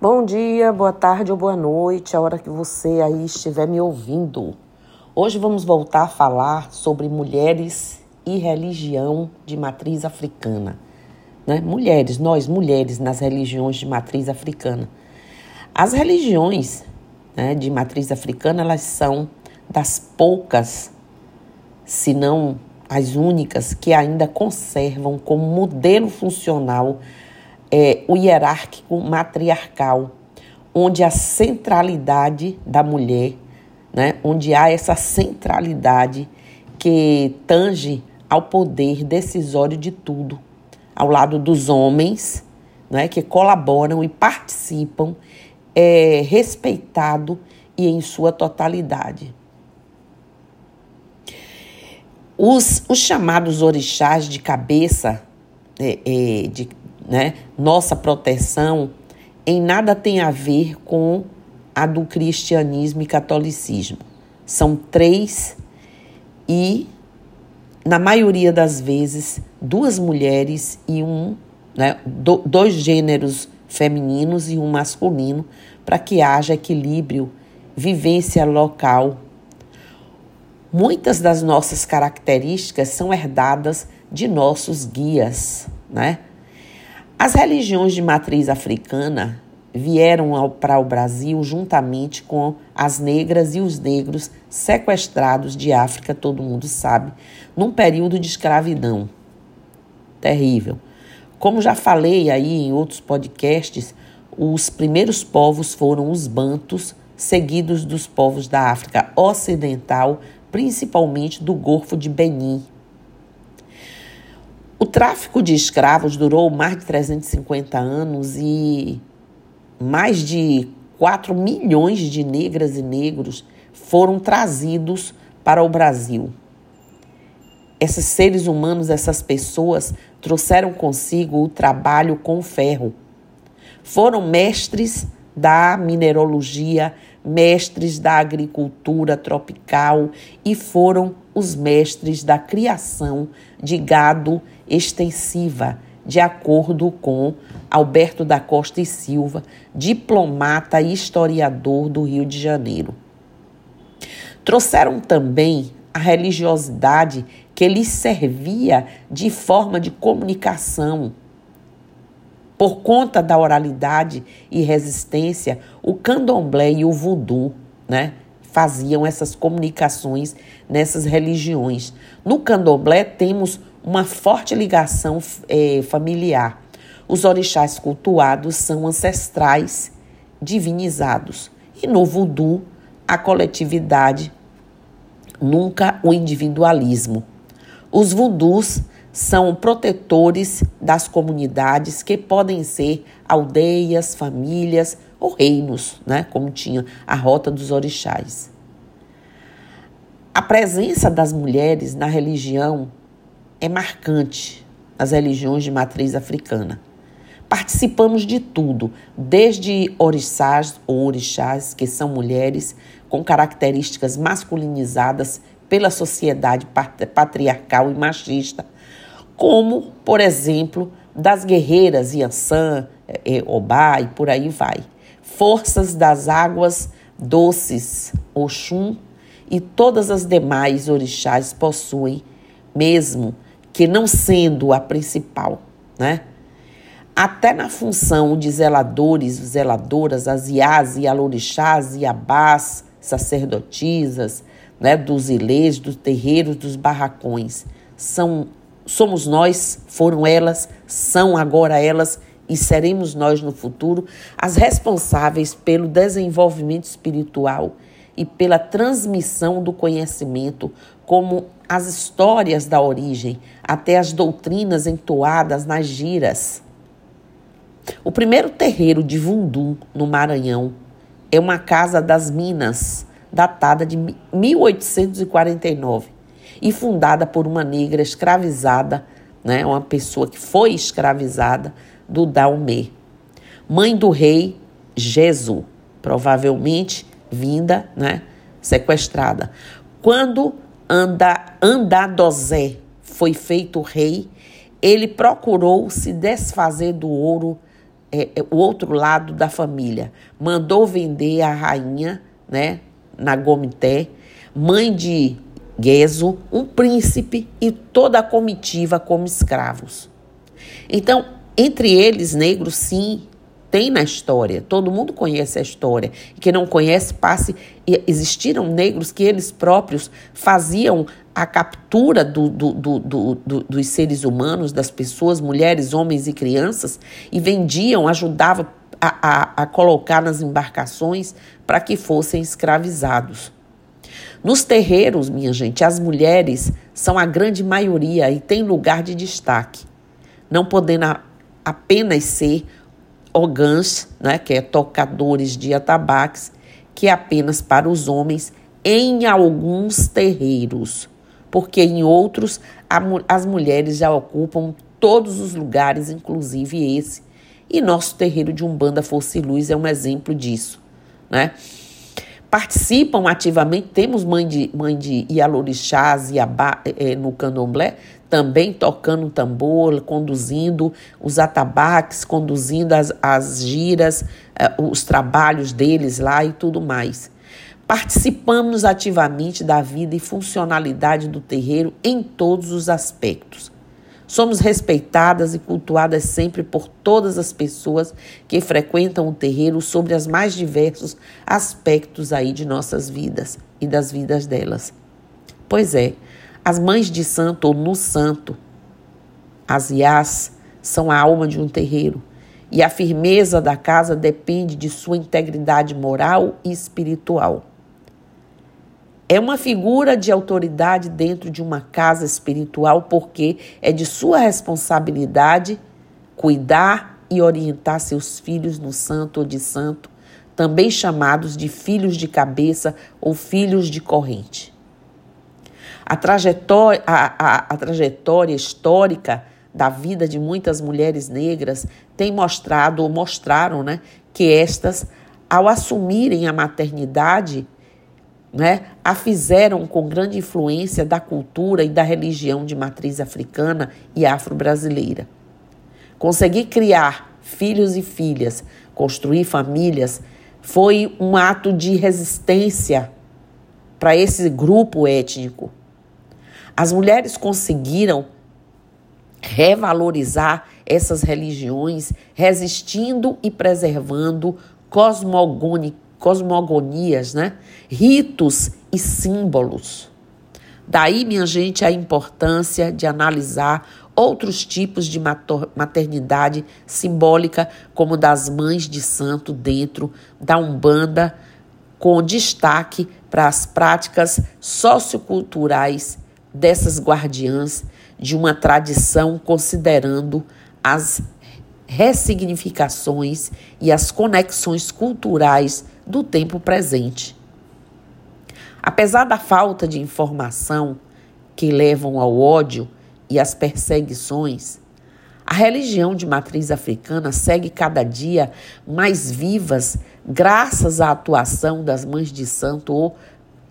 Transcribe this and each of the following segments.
Bom dia, boa tarde ou boa noite, a hora que você aí estiver me ouvindo. Hoje vamos voltar a falar sobre mulheres e religião de matriz africana. Né? Mulheres, nós mulheres nas religiões de matriz africana. As religiões né, de matriz africana, elas são das poucas, se não as únicas, que ainda conservam como modelo funcional é, o hierárquico matriarcal, onde a centralidade da mulher, né, onde há essa centralidade que tange ao poder decisório de tudo, ao lado dos homens, né, que colaboram e participam, é respeitado e em sua totalidade. Os, os chamados orixás de cabeça, é, é, de, né, nossa proteção, em nada tem a ver com a do cristianismo e catolicismo. São três e, na maioria das vezes, duas mulheres e um, né, do, dois gêneros femininos e um masculino, para que haja equilíbrio, vivência local. Muitas das nossas características são herdadas de nossos guias, né? As religiões de matriz africana vieram para o Brasil juntamente com as negras e os negros sequestrados de África, todo mundo sabe, num período de escravidão. Terrível. Como já falei aí em outros podcasts, os primeiros povos foram os bantos, seguidos dos povos da África Ocidental, principalmente do Golfo de Benin, o tráfico de escravos durou mais de 350 anos e mais de 4 milhões de negras e negros foram trazidos para o Brasil. Esses seres humanos, essas pessoas, trouxeram consigo o trabalho com ferro. Foram mestres da mineralogia, mestres da agricultura tropical e foram os mestres da criação de gado extensiva, de acordo com Alberto da Costa e Silva, diplomata e historiador do Rio de Janeiro. Trouxeram também a religiosidade que lhes servia de forma de comunicação. Por conta da oralidade e resistência, o candomblé e o voodoo, né, faziam essas comunicações nessas religiões. No candomblé temos uma forte ligação é, familiar. Os orixás cultuados são ancestrais divinizados. E no voodoo, a coletividade, nunca o individualismo. Os voodoos são protetores das comunidades que podem ser aldeias, famílias ou reinos, né? como tinha a rota dos orixás. A presença das mulheres na religião é marcante nas religiões de matriz africana. Participamos de tudo, desde orixás ou orixás, que são mulheres com características masculinizadas pela sociedade patriarcal e machista, como, por exemplo, das guerreiras Yansan, é, Obá e por aí vai. Forças das águas doces, Oxum e todas as demais orixás possuem mesmo que não sendo a principal, né? Até na função de zeladores, zeladoras, as iás, ialorixás, iabás, sacerdotisas, né, dos ilês, dos terreiros, dos barracões. São, somos nós, foram elas, são agora elas e seremos nós no futuro as responsáveis pelo desenvolvimento espiritual e pela transmissão do conhecimento, como as histórias da origem, até as doutrinas entoadas nas giras. O primeiro terreiro de Vundum, no Maranhão, é uma casa das Minas, datada de 1849 e fundada por uma negra escravizada, né, uma pessoa que foi escravizada do Daumé, mãe do rei Jesus, provavelmente vinda, né, sequestrada. Quando anda, Andadozé foi feito rei, ele procurou se desfazer do ouro é, é, o outro lado da família. Mandou vender a rainha, né, na Gomité, mãe de Gueso, um príncipe e toda a comitiva como escravos. Então, entre eles, negros, sim, tem na história. Todo mundo conhece a história. E quem não conhece, passe. Existiram negros que eles próprios faziam a captura do, do, do, dos seres humanos, das pessoas, mulheres, homens e crianças, e vendiam, ajudavam a, a, a colocar nas embarcações para que fossem escravizados. Nos terreiros, minha gente, as mulheres são a grande maioria e têm lugar de destaque, não podendo apenas ser ogãs, né, que é tocadores de atabaques, que é apenas para os homens em alguns terreiros, porque em outros a, as mulheres já ocupam todos os lugares, inclusive esse. E nosso terreiro de Umbanda Força e Luz é um exemplo disso, né? Participam ativamente, temos mãe de, mãe de Ialorixás e Abá, é, no candomblé, também tocando tambor, conduzindo os atabaques, conduzindo as, as giras, eh, os trabalhos deles lá e tudo mais. Participamos ativamente da vida e funcionalidade do terreiro em todos os aspectos. Somos respeitadas e cultuadas sempre por todas as pessoas que frequentam o terreiro sobre os mais diversos aspectos aí de nossas vidas e das vidas delas. Pois é, as mães de santo ou no santo, as iás, são a alma de um terreiro. E a firmeza da casa depende de sua integridade moral e espiritual. É uma figura de autoridade dentro de uma casa espiritual porque é de sua responsabilidade cuidar e orientar seus filhos no santo ou de santo, também chamados de filhos de cabeça ou filhos de corrente. A trajetória, a, a, a trajetória histórica da vida de muitas mulheres negras tem mostrado ou mostraram né, que estas, ao assumirem a maternidade, né, a fizeram com grande influência da cultura e da religião de matriz africana e afro-brasileira. Conseguir criar filhos e filhas, construir famílias, foi um ato de resistência para esse grupo étnico as mulheres conseguiram revalorizar essas religiões, resistindo e preservando cosmogoni, cosmogonias, né? ritos e símbolos. Daí, minha gente, a importância de analisar outros tipos de maternidade simbólica, como das mães de santo dentro da Umbanda, com destaque para as práticas socioculturais dessas guardiãs de uma tradição, considerando as ressignificações e as conexões culturais do tempo presente. Apesar da falta de informação que levam ao ódio e às perseguições, a religião de matriz africana segue cada dia mais vivas graças à atuação das mães de santo ou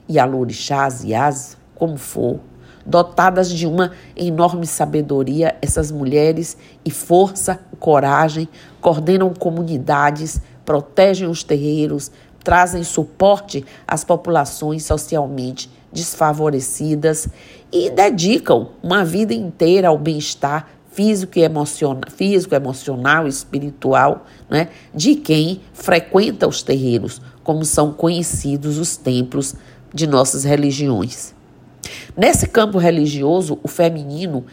Yalorixás, Yas, como for, dotadas de uma enorme sabedoria, essas mulheres, e força, coragem, coordenam comunidades, protegem os terreiros, trazem suporte às populações socialmente desfavorecidas e dedicam uma vida inteira ao bem-estar físico e emocional, físico, emocional, espiritual, né, de quem frequenta os terreiros, como são conhecidos os templos de nossas religiões. Nesse campo religioso, o feminino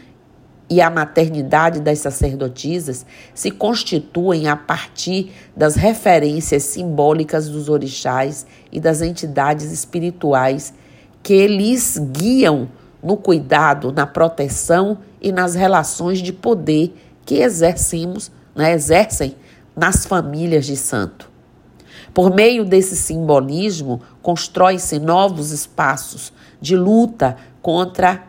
e a maternidade das sacerdotisas se constituem a partir das referências simbólicas dos orixás e das entidades espirituais que lhes guiam no cuidado, na proteção e nas relações de poder que exercemos, né, exercem nas famílias de santo. Por meio desse simbolismo, constrói-se novos espaços de luta contra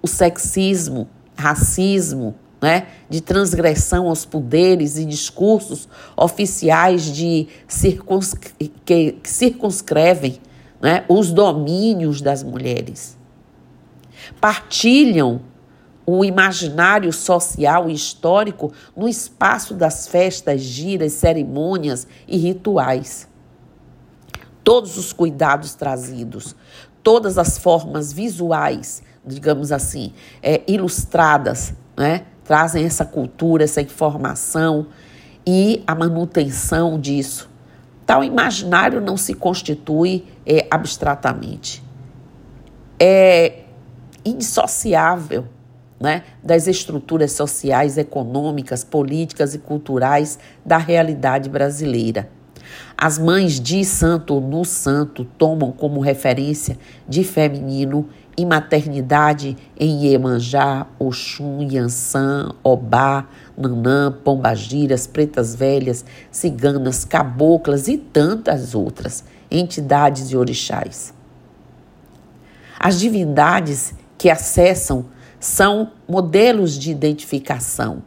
o sexismo, racismo, né, de transgressão aos poderes e discursos oficiais de circuns, que circunscrevem né, os domínios das mulheres. Partilham o imaginário social e histórico no espaço das festas, giras, cerimônias e rituais. Todos os cuidados trazidos, todas as formas visuais, digamos assim, é, ilustradas, né, trazem essa cultura, essa informação e a manutenção disso. Tal imaginário não se constitui é, abstratamente. É indissociável né, das estruturas sociais, econômicas, políticas e culturais da realidade brasileira. As mães de santo ou no santo tomam como referência de feminino e maternidade em Iemanjá, Oxum, Yansan, Obá, Nanã, Pombagiras, Pretas Velhas, Ciganas, Caboclas e tantas outras entidades e orixás. As divindades que acessam são modelos de identificação.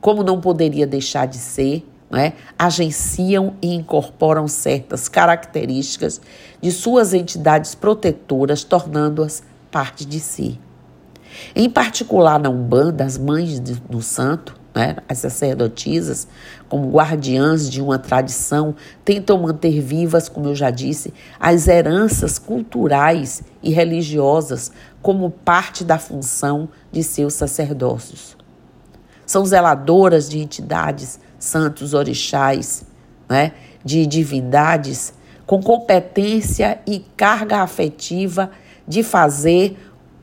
Como não poderia deixar de ser, né, agenciam e incorporam certas características de suas entidades protetoras, tornando-as parte de si. Em particular, na Umbanda, as mães do santo, né, as sacerdotisas, como guardiãs de uma tradição, tentam manter vivas, como eu já disse, as heranças culturais e religiosas como parte da função de seus sacerdócios. São zeladoras de entidades, santos orixás, né, de divindades, com competência e carga afetiva de fazer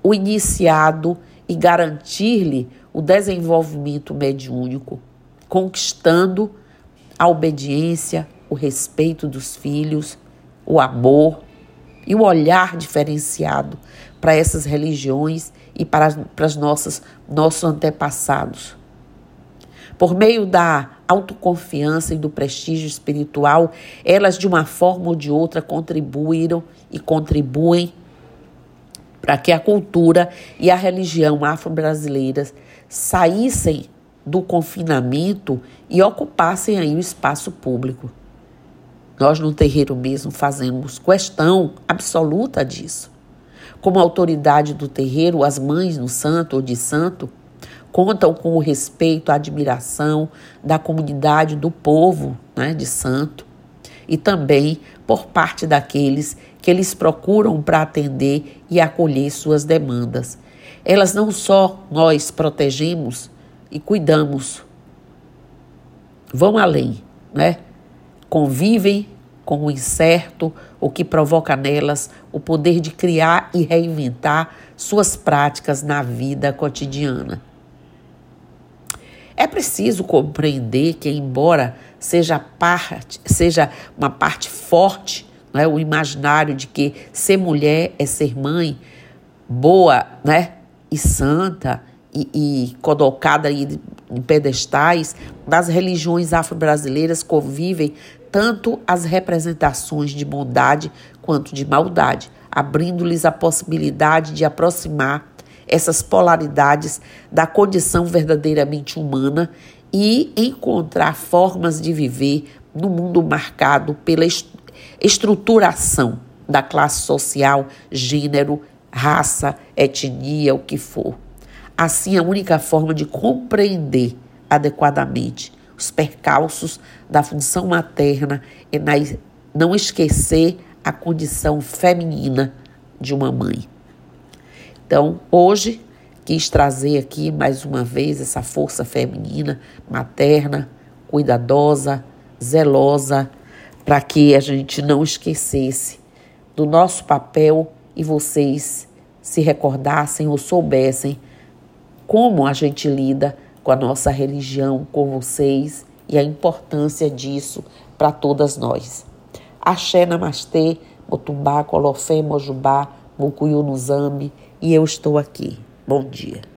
o iniciado e garantir-lhe o desenvolvimento mediúnico, conquistando a obediência, o respeito dos filhos, o amor e o olhar diferenciado para essas religiões e para, para as nossas, nossos antepassados. Por meio da autoconfiança e do prestígio espiritual, elas de uma forma ou de outra contribuíram e contribuem para que a cultura e a religião afro-brasileiras saíssem do confinamento e ocupassem aí o espaço público. Nós no terreiro mesmo fazemos questão absoluta disso. Como autoridade do terreiro, as mães no santo ou de santo contam com o respeito, a admiração da comunidade, do povo né, de santo e também por parte daqueles que eles procuram para atender e acolher suas demandas. Elas não só nós protegemos e cuidamos, vão além, né? Convivem com o incerto, o que provoca nelas o poder de criar e reinventar suas práticas na vida cotidiana. É preciso compreender que, embora seja, parte, seja uma parte forte, né, o imaginário de que ser mulher é ser mãe, boa né, e santa e, e colocada em pedestais, das religiões afro-brasileiras convivem tanto as representações de bondade quanto de maldade, abrindo-lhes a possibilidade de aproximar essas polaridades da condição verdadeiramente humana e encontrar formas de viver no mundo marcado pela estruturação da classe social, gênero, raça, etnia, o que for. Assim, a única forma de compreender adequadamente os percalços da função materna e não esquecer a condição feminina de uma mãe. Então, hoje, quis trazer aqui mais uma vez essa força feminina, materna, cuidadosa, zelosa, para que a gente não esquecesse do nosso papel e vocês se recordassem ou soubessem como a gente lida com a nossa religião, com vocês e a importância disso para todas nós. Axé, Namastê, Motumbá, Colofé, Mojubá, Mucuyu, Nuzambi e eu estou aqui. Bom dia.